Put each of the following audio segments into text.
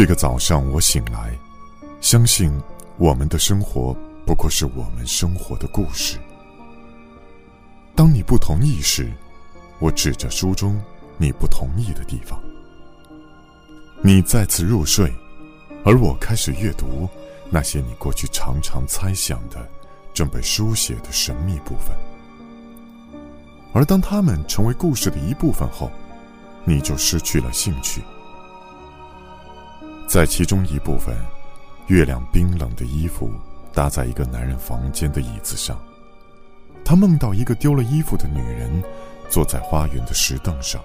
这个早上我醒来，相信我们的生活不过是我们生活的故事。当你不同意时，我指着书中你不同意的地方。你再次入睡，而我开始阅读那些你过去常常猜想的、正被书写的神秘部分。而当它们成为故事的一部分后，你就失去了兴趣。在其中一部分，月亮冰冷的衣服搭在一个男人房间的椅子上。他梦到一个丢了衣服的女人，坐在花园的石凳上。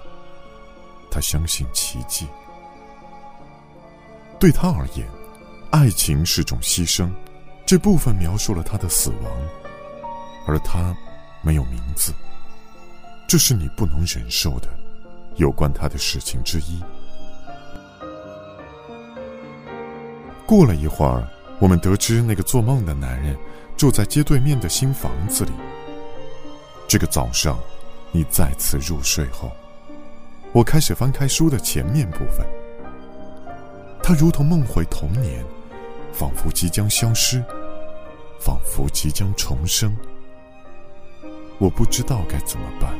他相信奇迹。对他而言，爱情是种牺牲。这部分描述了他的死亡，而他没有名字。这是你不能忍受的，有关他的事情之一。过了一会儿，我们得知那个做梦的男人住在街对面的新房子里。这个早上，你再次入睡后，我开始翻开书的前面部分。他如同梦回童年，仿佛即将消失，仿佛即将重生。我不知道该怎么办。